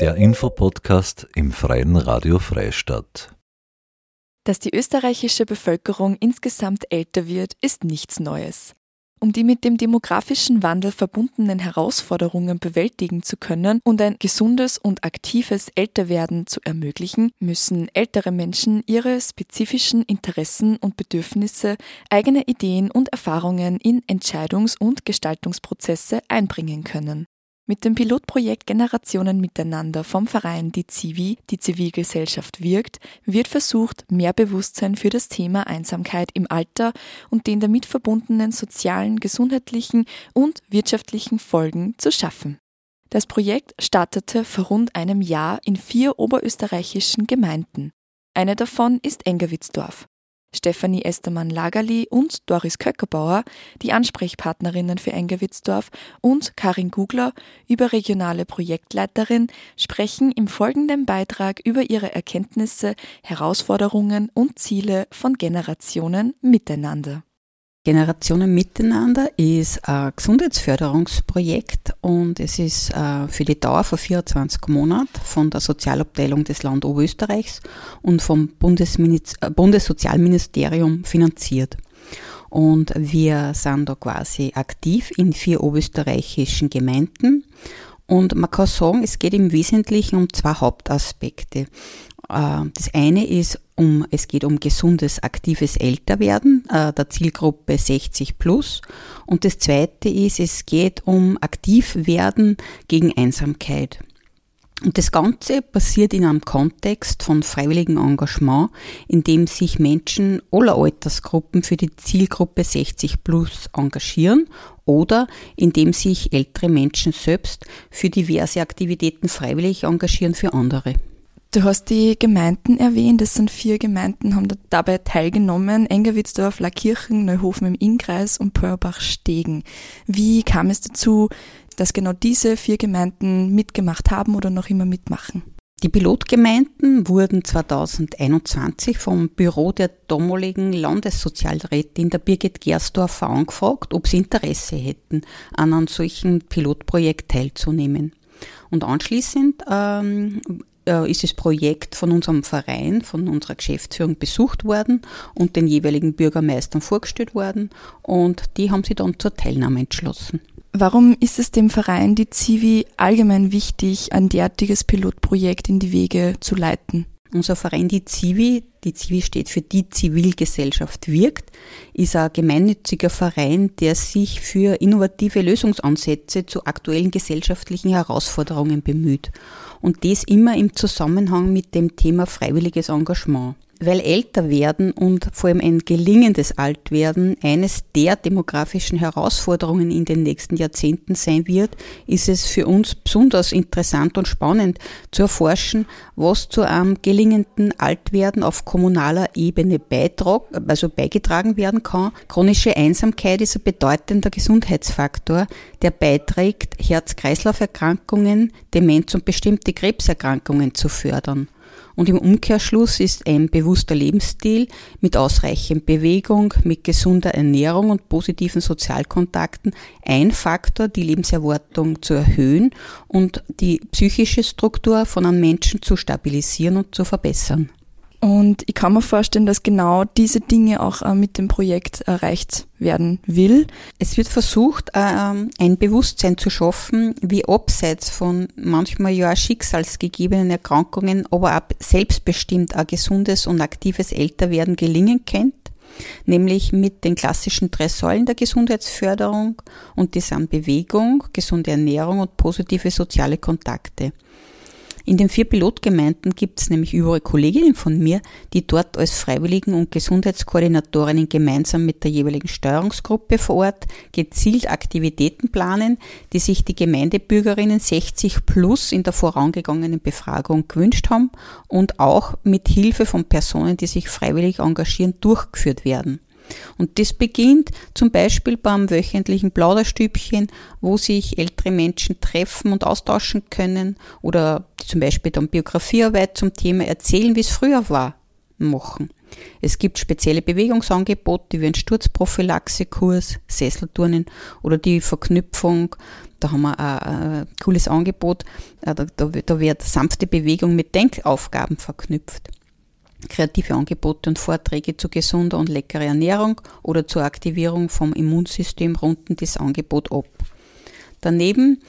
Der Infopodcast im Freien Radio Freistadt. Dass die österreichische Bevölkerung insgesamt älter wird, ist nichts Neues. Um die mit dem demografischen Wandel verbundenen Herausforderungen bewältigen zu können und ein gesundes und aktives Älterwerden zu ermöglichen, müssen ältere Menschen ihre spezifischen Interessen und Bedürfnisse, eigene Ideen und Erfahrungen in Entscheidungs- und Gestaltungsprozesse einbringen können. Mit dem Pilotprojekt Generationen miteinander vom Verein Die Zivi, die Zivilgesellschaft wirkt, wird versucht, mehr Bewusstsein für das Thema Einsamkeit im Alter und den damit verbundenen sozialen, gesundheitlichen und wirtschaftlichen Folgen zu schaffen. Das Projekt startete vor rund einem Jahr in vier oberösterreichischen Gemeinden. Eine davon ist Engerwitzdorf. Stefanie Estermann-Lagerli und Doris Köckerbauer, die Ansprechpartnerinnen für Engewitzdorf, und Karin Gugler, überregionale Projektleiterin, sprechen im folgenden Beitrag über ihre Erkenntnisse, Herausforderungen und Ziele von Generationen miteinander. Generationen Miteinander ist ein Gesundheitsförderungsprojekt und es ist äh, für die Dauer von 24 Monaten von der Sozialabteilung des Land Oberösterreichs und vom äh, Bundessozialministerium finanziert. Und wir sind da quasi aktiv in vier oberösterreichischen Gemeinden. Und man kann sagen, es geht im Wesentlichen um zwei Hauptaspekte. Äh, das eine ist, um, es geht um gesundes, aktives Älterwerden äh, der Zielgruppe 60 plus. Und das zweite ist, es geht um Aktivwerden gegen Einsamkeit. Und das Ganze passiert in einem Kontext von freiwilligem Engagement, in dem sich Menschen aller Altersgruppen für die Zielgruppe 60 plus engagieren oder in dem sich ältere Menschen selbst für diverse Aktivitäten freiwillig engagieren für andere. Du hast die Gemeinden erwähnt, es sind vier Gemeinden, haben dabei teilgenommen. Engerwitzdorf, Lackirchen, Neuhofen im Innkreis und Peuerbach-Stegen. Wie kam es dazu, dass genau diese vier Gemeinden mitgemacht haben oder noch immer mitmachen? Die Pilotgemeinden wurden 2021 vom Büro der damaligen Landessozialrätin der Birgit Gersdorfer angefragt, ob sie Interesse hätten, an einem solchen Pilotprojekt teilzunehmen. Und anschließend ähm, äh, ist das Projekt von unserem Verein, von unserer Geschäftsführung besucht worden und den jeweiligen Bürgermeistern vorgestellt worden und die haben sich dann zur Teilnahme entschlossen. Warum ist es dem Verein, die Zivi, allgemein wichtig, ein derartiges Pilotprojekt in die Wege zu leiten? Unser Verein, die Zivi, die Zivi steht für die Zivilgesellschaft wirkt, ist ein gemeinnütziger Verein, der sich für innovative Lösungsansätze zu aktuellen gesellschaftlichen Herausforderungen bemüht. Und das immer im Zusammenhang mit dem Thema freiwilliges Engagement weil älter werden und vor allem ein gelingendes Altwerden eines der demografischen Herausforderungen in den nächsten Jahrzehnten sein wird, ist es für uns besonders interessant und spannend zu erforschen, was zu einem gelingenden Altwerden auf kommunaler Ebene beitrag, also beigetragen werden kann. Chronische Einsamkeit ist ein bedeutender Gesundheitsfaktor, der beiträgt, Herz-Kreislauf-Erkrankungen, Demenz und bestimmte Krebserkrankungen zu fördern. Und im Umkehrschluss ist ein bewusster Lebensstil mit ausreichend Bewegung, mit gesunder Ernährung und positiven Sozialkontakten ein Faktor, die Lebenserwartung zu erhöhen und die psychische Struktur von einem Menschen zu stabilisieren und zu verbessern. Und ich kann mir vorstellen, dass genau diese Dinge auch äh, mit dem Projekt erreicht werden will. Es wird versucht, ähm, ein Bewusstsein zu schaffen, wie abseits von manchmal ja schicksalsgegebenen Erkrankungen, aber auch selbstbestimmt ein gesundes und aktives Älterwerden gelingen könnte nämlich mit den klassischen drei Säulen der Gesundheitsförderung und die sind Bewegung, gesunde Ernährung und positive soziale Kontakte. In den vier Pilotgemeinden gibt es nämlich überall Kolleginnen von mir, die dort als Freiwilligen und Gesundheitskoordinatorinnen gemeinsam mit der jeweiligen Steuerungsgruppe vor Ort gezielt Aktivitäten planen, die sich die Gemeindebürgerinnen 60 plus in der vorangegangenen Befragung gewünscht haben und auch mit Hilfe von Personen, die sich freiwillig engagieren, durchgeführt werden. Und das beginnt zum Beispiel beim wöchentlichen Plauderstübchen, wo sich ältere Menschen treffen und austauschen können oder zum Beispiel dann Biografiearbeit zum Thema erzählen, wie es früher war, machen. Es gibt spezielle Bewegungsangebote wie ein Sturzprophylaxekurs, Sesselturnen oder die Verknüpfung. Da haben wir ein, ein cooles Angebot. Äh, da wird sanfte Bewegung mit Denkaufgaben verknüpft. Kreative Angebote und Vorträge zu gesunder und leckerer Ernährung oder zur Aktivierung vom Immunsystem runden das Angebot ab. Daneben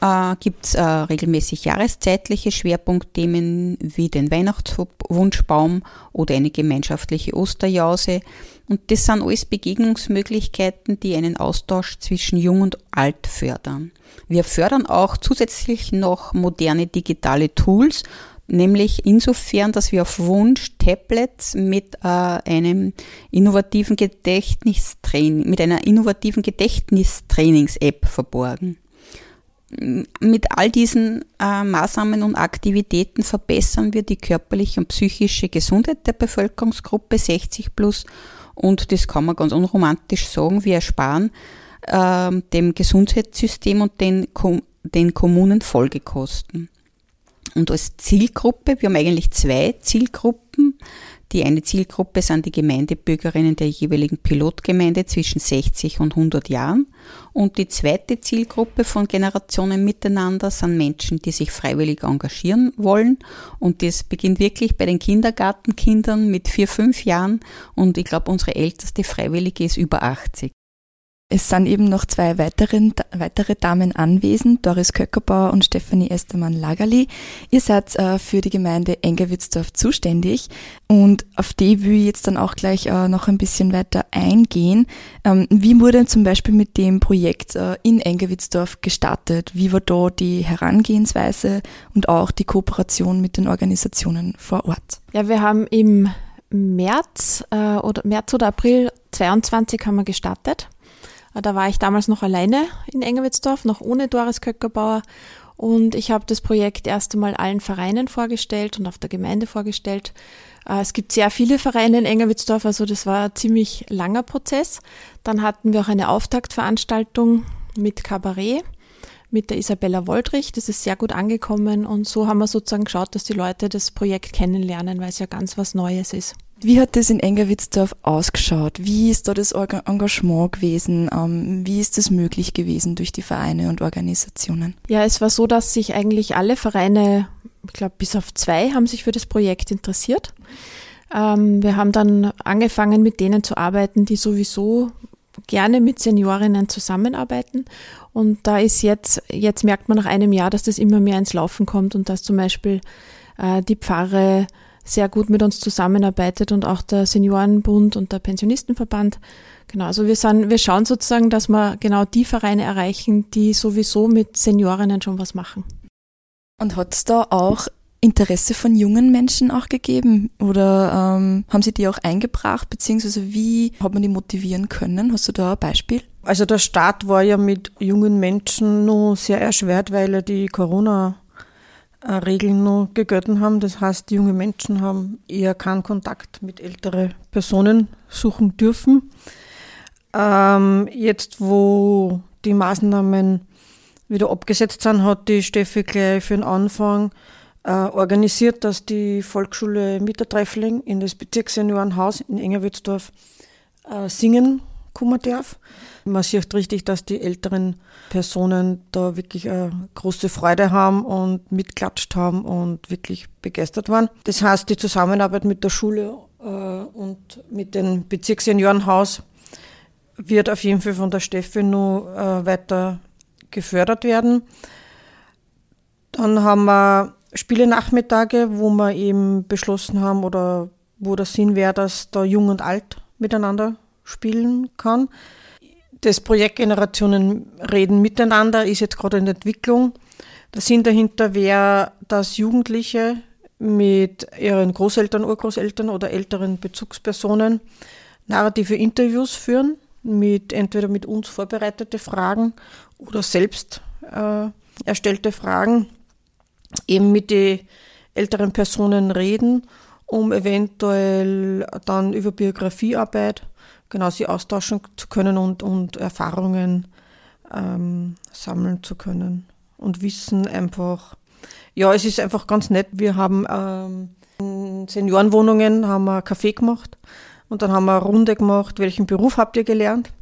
äh, gibt es äh, regelmäßig jahreszeitliche Schwerpunktthemen wie den Weihnachtswunschbaum oder eine gemeinschaftliche Osterjause. Und das sind alles Begegnungsmöglichkeiten, die einen Austausch zwischen Jung und Alt fördern. Wir fördern auch zusätzlich noch moderne digitale Tools, nämlich insofern, dass wir auf Wunsch Tablets mit äh, einem innovativen Gedächtnistraining, mit einer innovativen Gedächtnistrainings-App verborgen mit all diesen äh, Maßnahmen und Aktivitäten verbessern wir die körperliche und psychische Gesundheit der Bevölkerungsgruppe 60 plus und das kann man ganz unromantisch sagen, wir ersparen äh, dem Gesundheitssystem und den, den Kommunen Folgekosten. Und als Zielgruppe, wir haben eigentlich zwei Zielgruppen, die eine Zielgruppe sind die Gemeindebürgerinnen der jeweiligen Pilotgemeinde zwischen 60 und 100 Jahren. Und die zweite Zielgruppe von Generationen miteinander sind Menschen, die sich freiwillig engagieren wollen. Und das beginnt wirklich bei den Kindergartenkindern mit vier, fünf Jahren. Und ich glaube, unsere älteste Freiwillige ist über 80. Es sind eben noch zwei weiteren, weitere Damen anwesend, Doris Köckerbauer und Stefanie Estermann-Lagerli. Ihr seid äh, für die Gemeinde Engerwitzdorf zuständig und auf die will ich jetzt dann auch gleich äh, noch ein bisschen weiter eingehen. Ähm, wie wurde zum Beispiel mit dem Projekt äh, in Engerwitzdorf gestartet? Wie war da die Herangehensweise und auch die Kooperation mit den Organisationen vor Ort? Ja, wir haben im März äh, oder März oder April 22 haben wir gestartet da war ich damals noch alleine in Engerwitzdorf, noch ohne Doris Köckerbauer. Und ich habe das Projekt erst einmal allen Vereinen vorgestellt und auf der Gemeinde vorgestellt. Äh, es gibt sehr viele Vereine in Engerwitzdorf, also das war ein ziemlich langer Prozess. Dann hatten wir auch eine Auftaktveranstaltung mit Kabarett mit der Isabella Woldrich. Das ist sehr gut angekommen und so haben wir sozusagen geschaut, dass die Leute das Projekt kennenlernen, weil es ja ganz was Neues ist. Wie hat das in Engerwitzdorf ausgeschaut? Wie ist da das Engagement gewesen? Ähm, wie ist das möglich gewesen durch die Vereine und Organisationen? Ja, es war so, dass sich eigentlich alle Vereine, ich glaube bis auf zwei, haben sich für das Projekt interessiert. Ähm, wir haben dann angefangen, mit denen zu arbeiten, die sowieso gerne mit Seniorinnen zusammenarbeiten. Und da ist jetzt, jetzt merkt man nach einem Jahr, dass das immer mehr ins Laufen kommt und dass zum Beispiel äh, die Pfarre sehr gut mit uns zusammenarbeitet und auch der Seniorenbund und der Pensionistenverband. Genau, also wir sind, wir schauen sozusagen, dass wir genau die Vereine erreichen, die sowieso mit Seniorinnen schon was machen. Und hat es da auch Interesse von jungen Menschen auch gegeben? Oder ähm, haben Sie die auch eingebracht? Beziehungsweise wie hat man die motivieren können? Hast du da ein Beispiel? Also der Start war ja mit jungen Menschen nur sehr erschwert, weil ja die Corona Regeln noch gegolten haben. Das heißt, junge Menschen haben eher keinen Kontakt mit älteren Personen suchen dürfen. Ähm, jetzt, wo die Maßnahmen wieder abgesetzt sind, hat die Steffi gleich für den Anfang äh, organisiert, dass die Volksschule Mittertreffling in das Bezirksseniorenhaus in Engerwitzdorf äh, singen kommen darf. Man sieht richtig, dass die älteren Personen da wirklich eine große Freude haben und mitklatscht haben und wirklich begeistert waren. Das heißt, die Zusammenarbeit mit der Schule äh, und mit dem Bezirksseniorenhaus wird auf jeden Fall von der Steffi noch äh, weiter gefördert werden. Dann haben wir Spiele-Nachmittage, wo wir eben beschlossen haben oder wo der Sinn wäre, dass da Jung und Alt miteinander spielen kann. Das Projekt Generationen reden miteinander ist jetzt gerade in Entwicklung. Der Sinn dahinter wäre, dass Jugendliche mit ihren Großeltern, Urgroßeltern oder älteren Bezugspersonen narrative Interviews führen, mit entweder mit uns vorbereitete Fragen oder selbst äh, erstellte Fragen, eben mit den älteren Personen reden, um eventuell dann über Biografiearbeit genau sie austauschen zu können und, und Erfahrungen ähm, sammeln zu können und Wissen einfach. Ja, es ist einfach ganz nett. Wir haben ähm, den Seniorenwohnungen haben wir Kaffee gemacht und dann haben wir eine Runde gemacht, welchen Beruf habt ihr gelernt?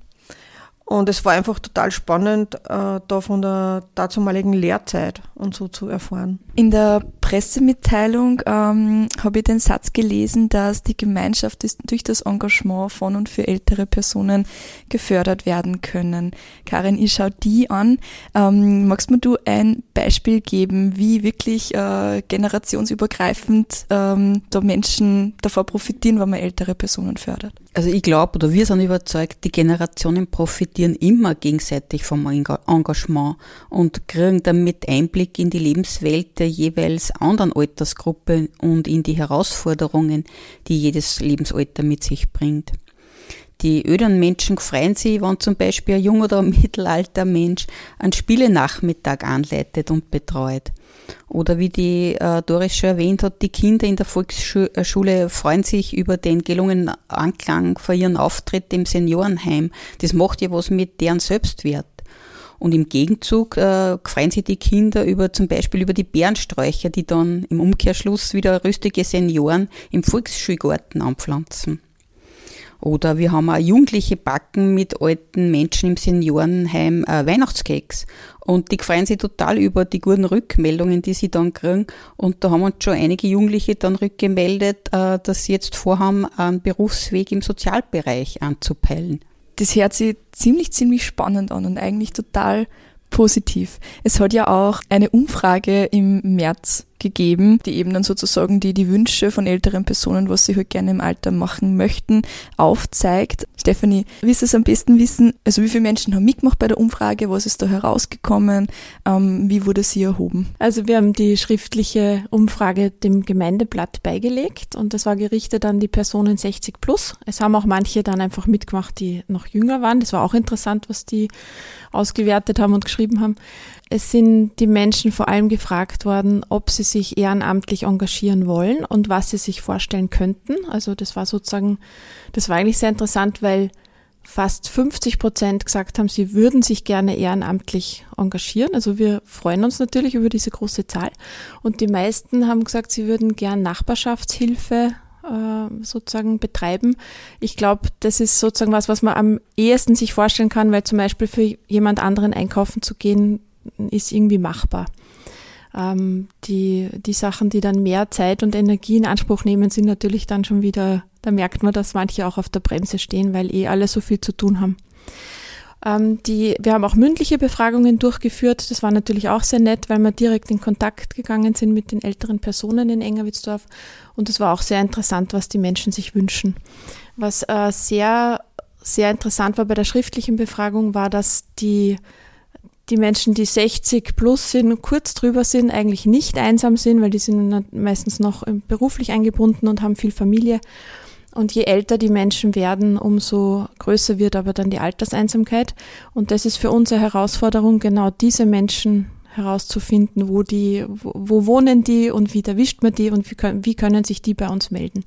Und es war einfach total spannend, äh, da von der dazumaligen Lehrzeit und so zu erfahren. In der Pressemitteilung ähm, habe ich den Satz gelesen, dass die Gemeinschaft durch das Engagement von und für ältere Personen gefördert werden können. Karin, ich schaue die an. Ähm, magst mir du ein Beispiel geben, wie wirklich äh, generationsübergreifend ähm, da Menschen davor profitieren, wenn man ältere Personen fördert? Also ich glaube oder wir sind überzeugt, die Generationen profitieren immer gegenseitig vom Engagement und kriegen damit Einblick in die Lebenswelt der jeweils anderen Altersgruppe und in die Herausforderungen, die jedes Lebensalter mit sich bringt. Die öderen Menschen freuen sich, wenn zum Beispiel ein junger oder mittelalter Mensch einen Spielenachmittag anleitet und betreut. Oder wie die äh, Doris schon erwähnt hat, die Kinder in der Volksschule freuen sich über den gelungenen Anklang für ihren Auftritt im Seniorenheim. Das macht ja was mit deren Selbstwert. Und im Gegenzug äh, freuen sich die Kinder über zum Beispiel über die Bärensträucher, die dann im Umkehrschluss wieder rüstige Senioren im Volksschulgarten anpflanzen. Oder wir haben auch Jugendliche backen mit alten Menschen im Seniorenheim äh, Weihnachtskeks. Und die freuen sich total über die guten Rückmeldungen, die sie dann kriegen. Und da haben uns schon einige Jugendliche dann rückgemeldet, äh, dass sie jetzt vorhaben, einen Berufsweg im Sozialbereich anzupeilen. Das hört sich ziemlich, ziemlich spannend an und eigentlich total positiv. Es hat ja auch eine Umfrage im März gegeben, die eben dann sozusagen die, die Wünsche von älteren Personen, was sie halt gerne im Alter machen möchten, aufzeigt. Stefanie, willst du es am besten wissen? Also wie viele Menschen haben mitgemacht bei der Umfrage? Was ist da herausgekommen? Ähm, wie wurde sie erhoben? Also wir haben die schriftliche Umfrage dem Gemeindeblatt beigelegt und das war gerichtet an die Personen 60 plus. Es haben auch manche dann einfach mitgemacht, die noch jünger waren. Das war auch interessant, was die ausgewertet haben und geschrieben haben. Es sind die Menschen vor allem gefragt worden, ob sie sich ehrenamtlich engagieren wollen und was sie sich vorstellen könnten. Also das war sozusagen, das war eigentlich sehr interessant, weil fast 50 Prozent gesagt haben, sie würden sich gerne ehrenamtlich engagieren. Also wir freuen uns natürlich über diese große Zahl. Und die meisten haben gesagt, sie würden gern Nachbarschaftshilfe äh, sozusagen betreiben. Ich glaube, das ist sozusagen was, was man am ehesten sich vorstellen kann, weil zum Beispiel für jemand anderen einkaufen zu gehen, ist irgendwie machbar. Ähm, die, die Sachen, die dann mehr Zeit und Energie in Anspruch nehmen, sind natürlich dann schon wieder, da merkt man, dass manche auch auf der Bremse stehen, weil eh alle so viel zu tun haben. Ähm, die, wir haben auch mündliche Befragungen durchgeführt. Das war natürlich auch sehr nett, weil wir direkt in Kontakt gegangen sind mit den älteren Personen in Engerwitzdorf. Und es war auch sehr interessant, was die Menschen sich wünschen. Was äh, sehr, sehr interessant war bei der schriftlichen Befragung, war, dass die die Menschen, die 60 plus sind, kurz drüber sind, eigentlich nicht einsam sind, weil die sind meistens noch beruflich eingebunden und haben viel Familie. Und je älter die Menschen werden, umso größer wird aber dann die Alterseinsamkeit. Und das ist für uns eine Herausforderung, genau diese Menschen herauszufinden, wo die, wo, wo wohnen die und wie erwischt man die und wie können, wie können sich die bei uns melden.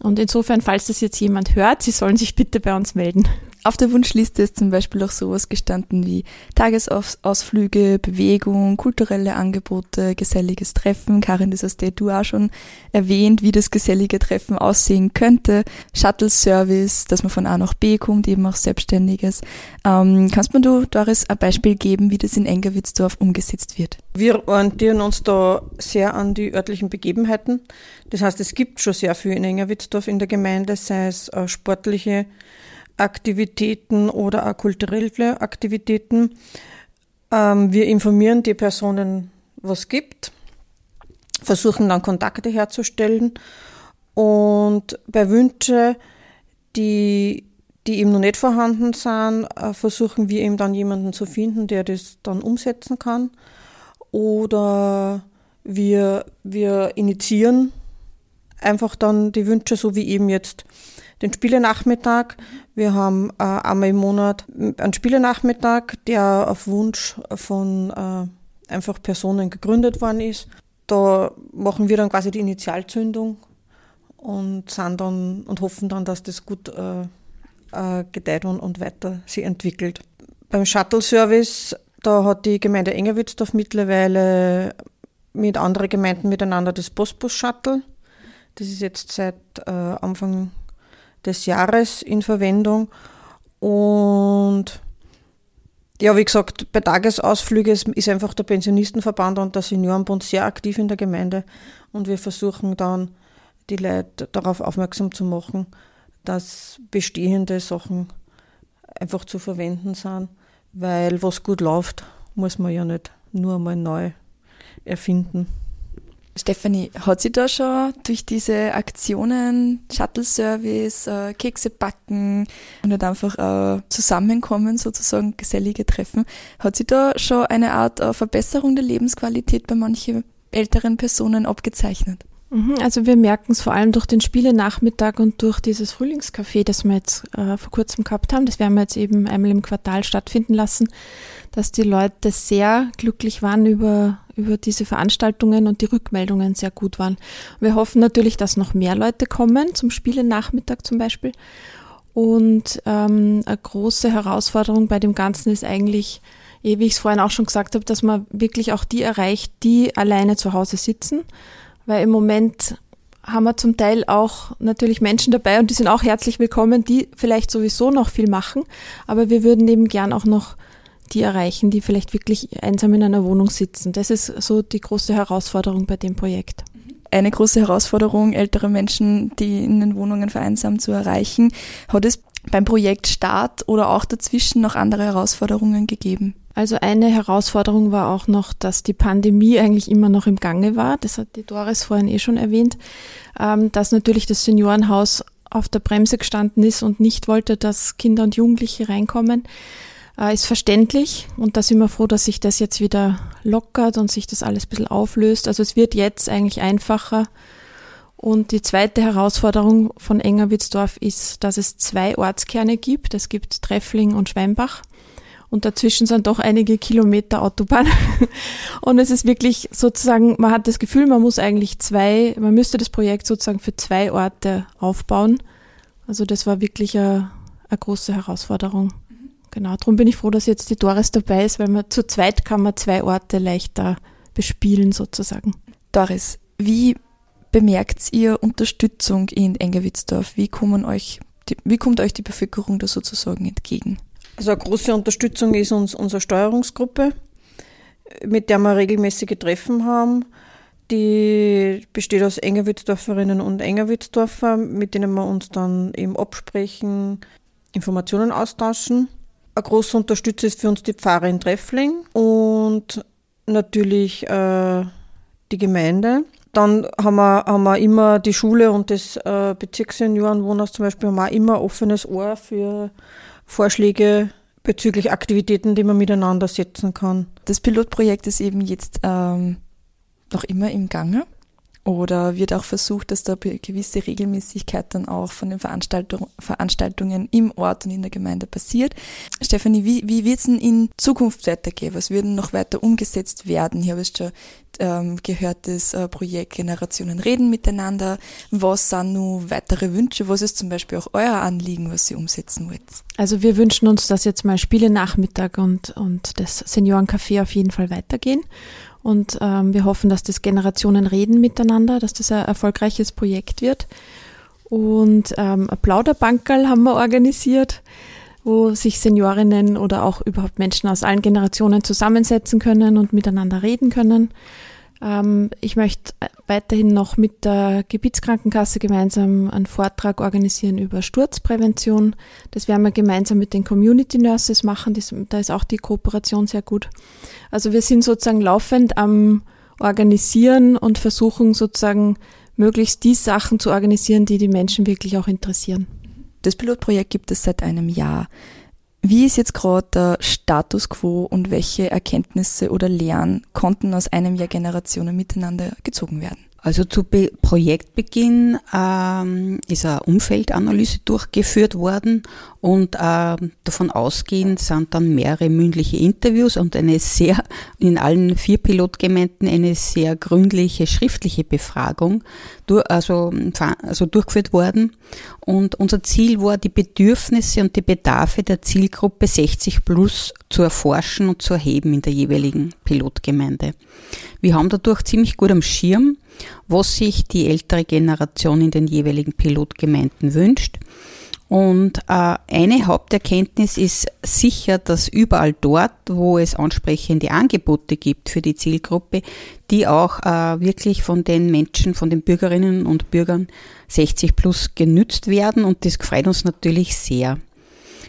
Und insofern, falls das jetzt jemand hört, sie sollen sich bitte bei uns melden. Auf der Wunschliste ist zum Beispiel auch sowas gestanden wie Tagesausflüge, Bewegung, kulturelle Angebote, geselliges Treffen. Karin, das hast du auch schon erwähnt, wie das gesellige Treffen aussehen könnte. Shuttle-Service, dass man von A nach B kommt, eben auch Selbstständiges. Ähm, kannst du, Doris, ein Beispiel geben, wie das in Engerwitzdorf umgesetzt wird? Wir orientieren uns da sehr an die örtlichen Begebenheiten. Das heißt, es gibt schon sehr viel in Engerwitzdorf in der Gemeinde, sei es äh, sportliche Aktivitäten oder auch kulturelle Aktivitäten. Ähm, wir informieren die Personen, was gibt, versuchen dann Kontakte herzustellen und bei Wünschen, die, die eben noch nicht vorhanden sind, äh, versuchen wir eben dann jemanden zu finden, der das dann umsetzen kann. Oder wir, wir initiieren einfach dann die Wünsche, so wie eben jetzt den Spielenachmittag. Wir haben äh, einmal im Monat einen Spielenachmittag, der auf Wunsch von äh, einfach Personen gegründet worden ist. Da machen wir dann quasi die Initialzündung und sind dann und hoffen dann, dass das gut äh, äh gedeiht und, und weiter sich entwickelt. Beim Shuttle-Service, da hat die Gemeinde Engerwitzdorf mittlerweile mit anderen Gemeinden miteinander das Postbus-Shuttle Das ist jetzt seit äh, Anfang des Jahres in Verwendung. Und ja, wie gesagt, bei Tagesausflügen ist einfach der Pensionistenverband und der Seniorenbund sehr aktiv in der Gemeinde und wir versuchen dann, die Leute darauf aufmerksam zu machen, dass bestehende Sachen einfach zu verwenden sind, weil was gut läuft, muss man ja nicht nur mal neu erfinden. Stefanie, hat sie da schon durch diese Aktionen, Shuttle-Service, äh, Kekse backen und nicht einfach äh, zusammenkommen, sozusagen gesellige Treffen, hat sie da schon eine Art äh, Verbesserung der Lebensqualität bei manchen älteren Personen abgezeichnet? Mhm, also wir merken es vor allem durch den Spielenachmittag und durch dieses Frühlingscafé, das wir jetzt äh, vor kurzem gehabt haben. Das werden wir jetzt eben einmal im Quartal stattfinden lassen, dass die Leute sehr glücklich waren über über diese Veranstaltungen und die Rückmeldungen sehr gut waren. Wir hoffen natürlich, dass noch mehr Leute kommen, zum Spielenachmittag zum Beispiel. Und ähm, eine große Herausforderung bei dem Ganzen ist eigentlich, eh, wie ich es vorhin auch schon gesagt habe, dass man wirklich auch die erreicht, die alleine zu Hause sitzen. Weil im Moment haben wir zum Teil auch natürlich Menschen dabei und die sind auch herzlich willkommen, die vielleicht sowieso noch viel machen. Aber wir würden eben gern auch noch die erreichen, die vielleicht wirklich einsam in einer Wohnung sitzen. Das ist so die große Herausforderung bei dem Projekt. Eine große Herausforderung, ältere Menschen, die in den Wohnungen vereinsamt zu erreichen. Hat es beim Projekt Start oder auch dazwischen noch andere Herausforderungen gegeben? Also eine Herausforderung war auch noch, dass die Pandemie eigentlich immer noch im Gange war. Das hat die Doris vorhin eh schon erwähnt, ähm, dass natürlich das Seniorenhaus auf der Bremse gestanden ist und nicht wollte, dass Kinder und Jugendliche reinkommen äh, ist verständlich und da sind wir froh, dass sich das jetzt wieder lockert und sich das alles ein bisschen auflöst. Also es wird jetzt eigentlich einfacher. Und die zweite Herausforderung von Engerwitzdorf ist, dass es zwei Ortskerne gibt. Es gibt Treffling und Schweinbach. Und dazwischen sind doch einige Kilometer Autobahn. Und es ist wirklich sozusagen, man hat das Gefühl, man muss eigentlich zwei, man müsste das Projekt sozusagen für zwei Orte aufbauen. Also das war wirklich eine, eine große Herausforderung. Genau, darum bin ich froh, dass jetzt die Doris dabei ist, weil man zu zweit kann man zwei Orte leichter bespielen sozusagen. Doris, wie bemerkt ihr Unterstützung in Engewitzdorf? Wie, kommen euch wie kommt euch die Bevölkerung da sozusagen entgegen? Also eine große Unterstützung ist uns unsere Steuerungsgruppe, mit der wir regelmäßige Treffen haben. Die besteht aus Engerwitzdorferinnen und Engerwitzdorfer, mit denen wir uns dann eben absprechen, Informationen austauschen. Ein großer Unterstützer ist für uns die Pfarre in Treffling und natürlich äh, die Gemeinde. Dann haben wir, haben wir immer die Schule und das äh, Bezirksseniorenwohnhaus zum Beispiel haben wir immer offenes Ohr für Vorschläge bezüglich Aktivitäten, die man miteinander setzen kann. Das Pilotprojekt ist eben jetzt ähm, noch immer im Gange. Oder wird auch versucht, dass da gewisse Regelmäßigkeit dann auch von den Veranstaltung, Veranstaltungen im Ort und in der Gemeinde passiert. Stefanie, wie, wie wird es denn in Zukunft weitergehen? Was würden noch weiter umgesetzt werden? Hier habe ich schon ähm, gehört, das äh, Projekt Generationen reden miteinander. Was sind nun weitere Wünsche? Was ist zum Beispiel auch euer Anliegen, was ihr umsetzen wollt? Also wir wünschen uns, dass jetzt mal Spiele Nachmittag und, und das Seniorencafé auf jeden Fall weitergehen und ähm, wir hoffen, dass das Generationen reden miteinander, dass das ein erfolgreiches Projekt wird. Und ähm, ein Plauderbankerl haben wir organisiert, wo sich Seniorinnen oder auch überhaupt Menschen aus allen Generationen zusammensetzen können und miteinander reden können. Ähm, ich möchte weiterhin noch mit der Gebietskrankenkasse gemeinsam einen Vortrag organisieren über Sturzprävention. Das werden wir gemeinsam mit den Community Nurses machen. Das, da ist auch die Kooperation sehr gut. Also wir sind sozusagen laufend am Organisieren und versuchen sozusagen möglichst die Sachen zu organisieren, die die Menschen wirklich auch interessieren. Das Pilotprojekt gibt es seit einem Jahr. Wie ist jetzt gerade der Status quo und welche Erkenntnisse oder Lehren konnten aus einem Jahr Generationen miteinander gezogen werden? Also zu Be Projektbeginn ähm, ist eine Umfeldanalyse durchgeführt worden und äh, davon ausgehend sind dann mehrere mündliche Interviews und eine sehr, in allen vier Pilotgemeinden eine sehr gründliche schriftliche Befragung durch, also, also durchgeführt worden. Und unser Ziel war, die Bedürfnisse und die Bedarfe der Zielgruppe 60 plus zu erforschen und zu erheben in der jeweiligen Pilotgemeinde. Wir haben dadurch ziemlich gut am Schirm, was sich die ältere Generation in den jeweiligen Pilotgemeinden wünscht. Und äh, eine Haupterkenntnis ist sicher, dass überall dort, wo es ansprechende Angebote gibt für die Zielgruppe, die auch äh, wirklich von den Menschen, von den Bürgerinnen und Bürgern 60 plus genützt werden. Und das freut uns natürlich sehr.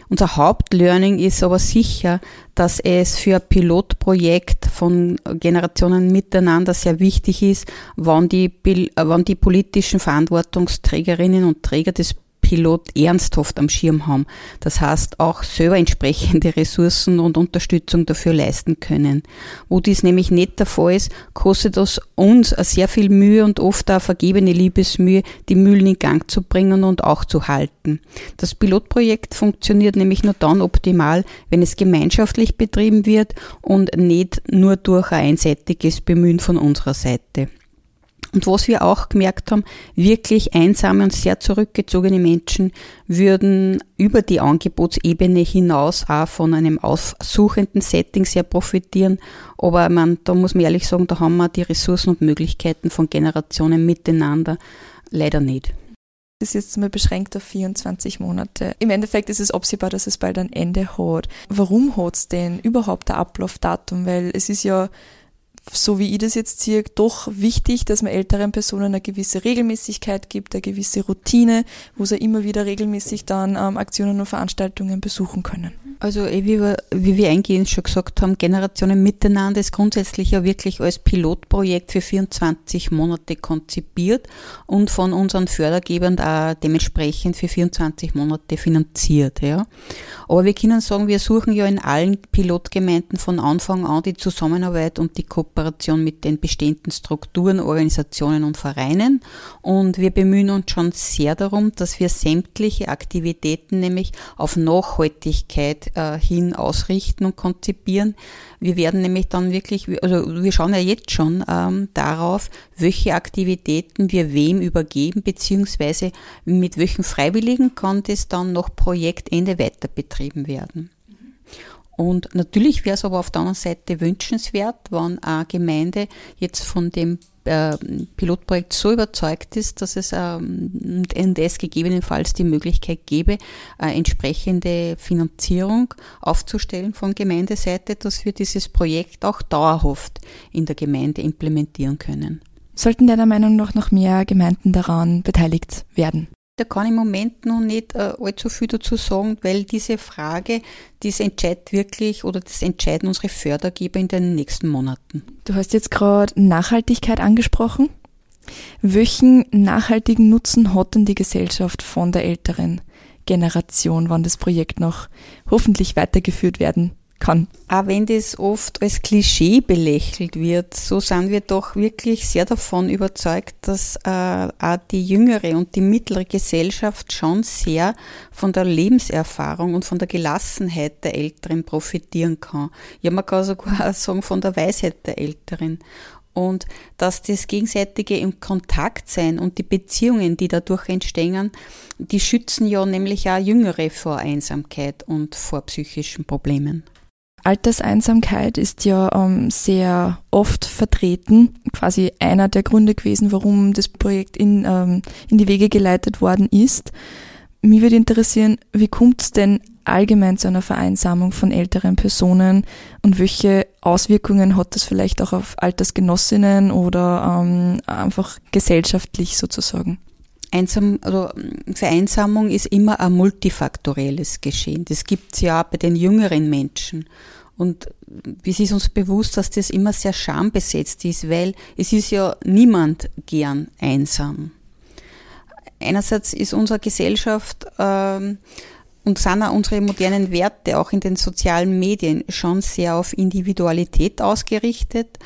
Unser Hauptlearning ist aber sicher, dass es für ein Pilotprojekt von Generationen miteinander sehr wichtig ist, wann die, wann die politischen Verantwortungsträgerinnen und Träger des Pilot ernsthaft am Schirm haben. Das heißt, auch selber entsprechende Ressourcen und Unterstützung dafür leisten können. Wo dies nämlich nicht der Fall ist, kostet es uns sehr viel Mühe und oft auch vergebene Liebesmühe, die Mühlen in Gang zu bringen und auch zu halten. Das Pilotprojekt funktioniert nämlich nur dann optimal, wenn es gemeinschaftlich betrieben wird und nicht nur durch ein einseitiges Bemühen von unserer Seite. Und was wir auch gemerkt haben, wirklich einsame und sehr zurückgezogene Menschen würden über die Angebotsebene hinaus auch von einem aussuchenden Setting sehr profitieren. Aber man, da muss man ehrlich sagen, da haben wir die Ressourcen und Möglichkeiten von Generationen miteinander leider nicht. Das ist jetzt mal beschränkt auf 24 Monate. Im Endeffekt ist es absehbar, dass es bald ein Ende hat. Warum hat es denn überhaupt ein Ablaufdatum? Weil es ist ja so wie ich das jetzt sehe, doch wichtig, dass man älteren Personen eine gewisse Regelmäßigkeit gibt, eine gewisse Routine, wo sie immer wieder regelmäßig dann ähm, Aktionen und Veranstaltungen besuchen können. Also eh, wie wir, wie wir eingehend schon gesagt haben, Generationen miteinander ist grundsätzlich ja wirklich als Pilotprojekt für 24 Monate konzipiert und von unseren Fördergebern auch dementsprechend für 24 Monate finanziert. Ja. Aber wir können sagen, wir suchen ja in allen Pilotgemeinden von Anfang an die Zusammenarbeit und die Kooperation mit den bestehenden Strukturen, Organisationen und Vereinen und wir bemühen uns schon sehr darum, dass wir sämtliche Aktivitäten nämlich auf Nachhaltigkeit äh, hin ausrichten und konzipieren. Wir werden nämlich dann wirklich, also wir schauen ja jetzt schon ähm, darauf, welche Aktivitäten wir wem übergeben, beziehungsweise mit welchen Freiwilligen kann das dann noch Projektende weiter betrieben werden. Und natürlich wäre es aber auf der anderen Seite wünschenswert, wenn eine Gemeinde jetzt von dem äh, Pilotprojekt so überzeugt ist, dass es ähm, NDS gegebenenfalls die Möglichkeit gäbe, äh, entsprechende Finanzierung aufzustellen von Gemeindeseite, dass wir dieses Projekt auch dauerhaft in der Gemeinde implementieren können. Sollten deiner Meinung nach noch mehr Gemeinden daran beteiligt werden? Da kann ich im Moment noch nicht äh, allzu viel dazu sagen, weil diese Frage, das entscheidet wirklich oder das entscheiden unsere Fördergeber in den nächsten Monaten. Du hast jetzt gerade Nachhaltigkeit angesprochen. Welchen nachhaltigen Nutzen hat denn die Gesellschaft von der älteren Generation, wann das Projekt noch hoffentlich weitergeführt werden kann. Auch wenn das oft als Klischee belächelt wird, so sind wir doch wirklich sehr davon überzeugt, dass äh, auch die jüngere und die mittlere Gesellschaft schon sehr von der Lebenserfahrung und von der Gelassenheit der Älteren profitieren kann. Ja, man kann sogar sagen von der Weisheit der Älteren und dass das gegenseitige im Kontakt sein und die Beziehungen, die dadurch entstehen, die schützen ja nämlich auch Jüngere vor Einsamkeit und vor psychischen Problemen. Alterseinsamkeit ist ja ähm, sehr oft vertreten, quasi einer der Gründe gewesen, warum das Projekt in, ähm, in die Wege geleitet worden ist. Mich würde interessieren, wie kommt es denn allgemein zu einer Vereinsamung von älteren Personen und welche Auswirkungen hat das vielleicht auch auf Altersgenossinnen oder ähm, einfach gesellschaftlich sozusagen? Einsam, also Vereinsamung ist immer ein multifaktorielles Geschehen. Das gibt es ja auch bei den jüngeren Menschen. Und es ist uns bewusst, dass das immer sehr schambesetzt ist, weil es ist ja niemand gern einsam. Einerseits ist unsere Gesellschaft ähm, und sind auch unsere modernen Werte auch in den sozialen Medien schon sehr auf Individualität ausgerichtet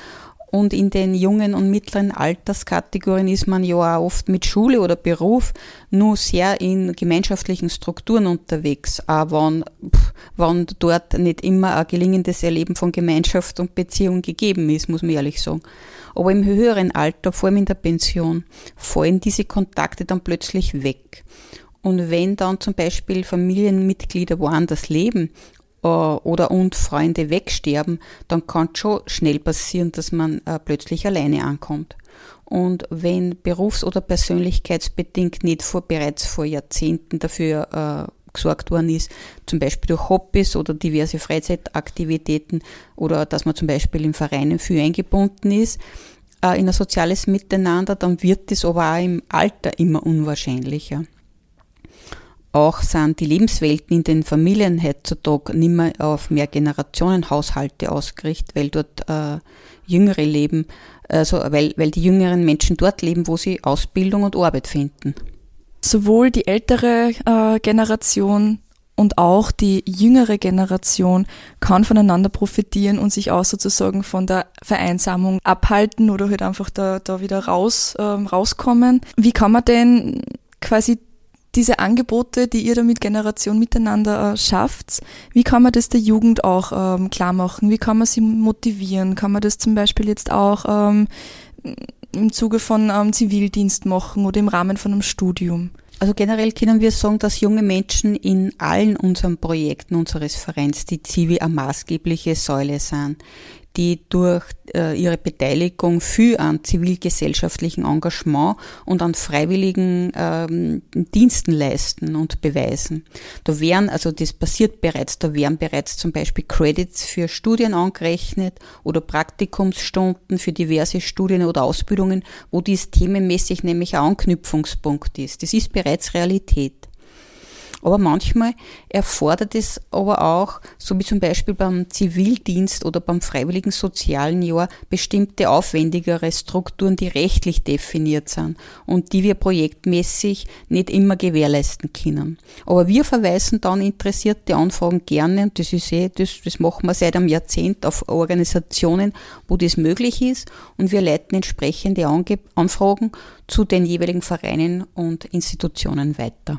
und in den jungen und mittleren Alterskategorien ist man ja auch oft mit Schule oder Beruf nur sehr in gemeinschaftlichen Strukturen unterwegs, auch wenn, wenn dort nicht immer ein gelingendes Erleben von Gemeinschaft und Beziehung gegeben ist, muss man ehrlich sagen. Aber im höheren Alter, vor allem in der Pension, fallen diese Kontakte dann plötzlich weg. Und wenn dann zum Beispiel Familienmitglieder woanders leben oder und Freunde wegsterben, dann kann es schon schnell passieren, dass man äh, plötzlich alleine ankommt. Und wenn berufs- oder persönlichkeitsbedingt nicht vor, bereits vor Jahrzehnten dafür äh, gesorgt worden ist, zum Beispiel durch Hobbys oder diverse Freizeitaktivitäten oder dass man zum Beispiel in Vereinen viel eingebunden ist, äh, in ein soziales Miteinander, dann wird das aber auch im Alter immer unwahrscheinlicher. Auch sind die Lebenswelten in den Familien heutzutage nicht mehr auf mehr Generationenhaushalte ausgerichtet, weil dort äh, Jüngere leben, also weil, weil die jüngeren Menschen dort leben, wo sie Ausbildung und Arbeit finden. Sowohl die ältere äh, Generation und auch die jüngere Generation kann voneinander profitieren und sich auch sozusagen von der Vereinsamung abhalten oder halt einfach da, da wieder raus, ähm, rauskommen. Wie kann man denn quasi diese Angebote, die ihr da mit Generation miteinander äh, schafft, wie kann man das der Jugend auch ähm, klar machen? Wie kann man sie motivieren? Kann man das zum Beispiel jetzt auch ähm, im Zuge von ähm, Zivildienst machen oder im Rahmen von einem Studium? Also generell können wir sagen, dass junge Menschen in allen unseren Projekten unseres Vereins die Zivi eine maßgebliche Säule sind die durch äh, ihre Beteiligung für an zivilgesellschaftlichen Engagement und an freiwilligen ähm, Diensten leisten und beweisen. Da wären, also das passiert bereits, da wären bereits zum Beispiel Credits für Studien angerechnet oder Praktikumsstunden für diverse Studien oder Ausbildungen, wo dies themenmäßig nämlich ein Anknüpfungspunkt ist. Das ist bereits Realität. Aber manchmal erfordert es aber auch, so wie zum Beispiel beim Zivildienst oder beim freiwilligen sozialen Jahr, bestimmte aufwendigere Strukturen, die rechtlich definiert sind und die wir projektmäßig nicht immer gewährleisten können. Aber wir verweisen dann interessierte Anfragen gerne, und das ist eh, das, das machen wir seit einem Jahrzehnt auf Organisationen, wo das möglich ist und wir leiten entsprechende Anfragen zu den jeweiligen Vereinen und Institutionen weiter.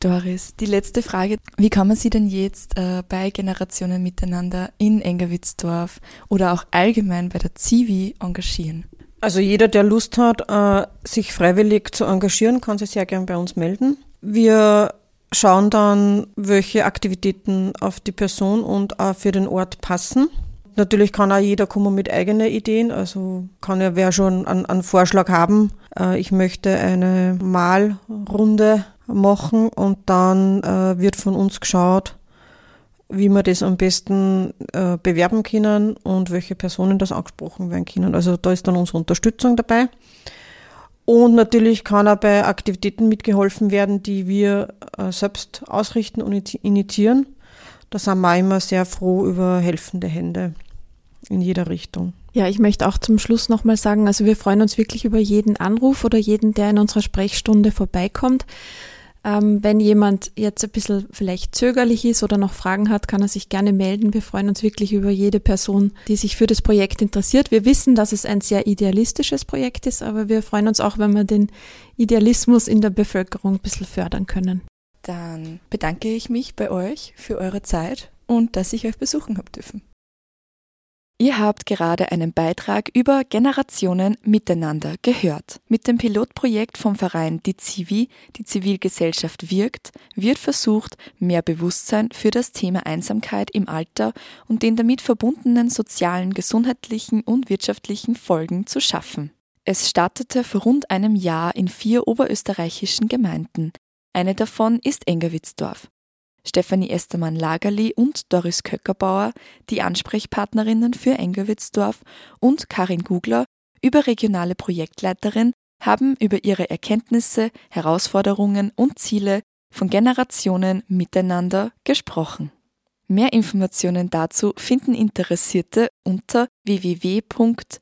Doris, die letzte Frage. Wie kann man Sie denn jetzt äh, bei Generationen miteinander in Engerwitzdorf oder auch allgemein bei der Zivi engagieren? Also jeder, der Lust hat, äh, sich freiwillig zu engagieren, kann sich sehr gern bei uns melden. Wir schauen dann, welche Aktivitäten auf die Person und auch für den Ort passen. Natürlich kann auch jeder kommen mit eigenen Ideen. Also kann ja wer schon einen, einen Vorschlag haben. Äh, ich möchte eine Malrunde machen und dann äh, wird von uns geschaut, wie wir das am besten äh, bewerben können und welche Personen das angesprochen werden können. Also da ist dann unsere Unterstützung dabei. Und natürlich kann auch bei Aktivitäten mitgeholfen werden, die wir äh, selbst ausrichten und initiieren. Da sind wir immer sehr froh über helfende Hände in jeder Richtung. Ja, ich möchte auch zum Schluss nochmal sagen, also wir freuen uns wirklich über jeden Anruf oder jeden, der in unserer Sprechstunde vorbeikommt. Ähm, wenn jemand jetzt ein bisschen vielleicht zögerlich ist oder noch Fragen hat, kann er sich gerne melden. Wir freuen uns wirklich über jede Person, die sich für das Projekt interessiert. Wir wissen, dass es ein sehr idealistisches Projekt ist, aber wir freuen uns auch, wenn wir den Idealismus in der Bevölkerung ein bisschen fördern können. Dann bedanke ich mich bei euch für eure Zeit und dass ich euch besuchen habe dürfen. Ihr habt gerade einen Beitrag über Generationen miteinander gehört. Mit dem Pilotprojekt vom Verein Die Zivi, die Zivilgesellschaft wirkt, wird versucht, mehr Bewusstsein für das Thema Einsamkeit im Alter und den damit verbundenen sozialen, gesundheitlichen und wirtschaftlichen Folgen zu schaffen. Es startete vor rund einem Jahr in vier oberösterreichischen Gemeinden. Eine davon ist Engerwitzdorf. Stefanie Estermann-Lagerli und Doris Köckerbauer, die Ansprechpartnerinnen für Engerwitzdorf, und Karin Gugler, überregionale Projektleiterin, haben über ihre Erkenntnisse, Herausforderungen und Ziele von Generationen miteinander gesprochen. Mehr Informationen dazu finden Interessierte unter www.dizivi.at.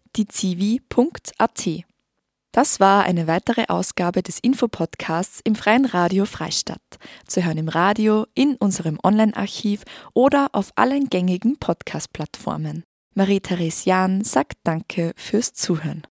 Das war eine weitere Ausgabe des Infopodcasts im Freien Radio Freistadt. Zu hören im Radio, in unserem Online-Archiv oder auf allen gängigen Podcast-Plattformen. Marie-Therese Jahn sagt Danke fürs Zuhören.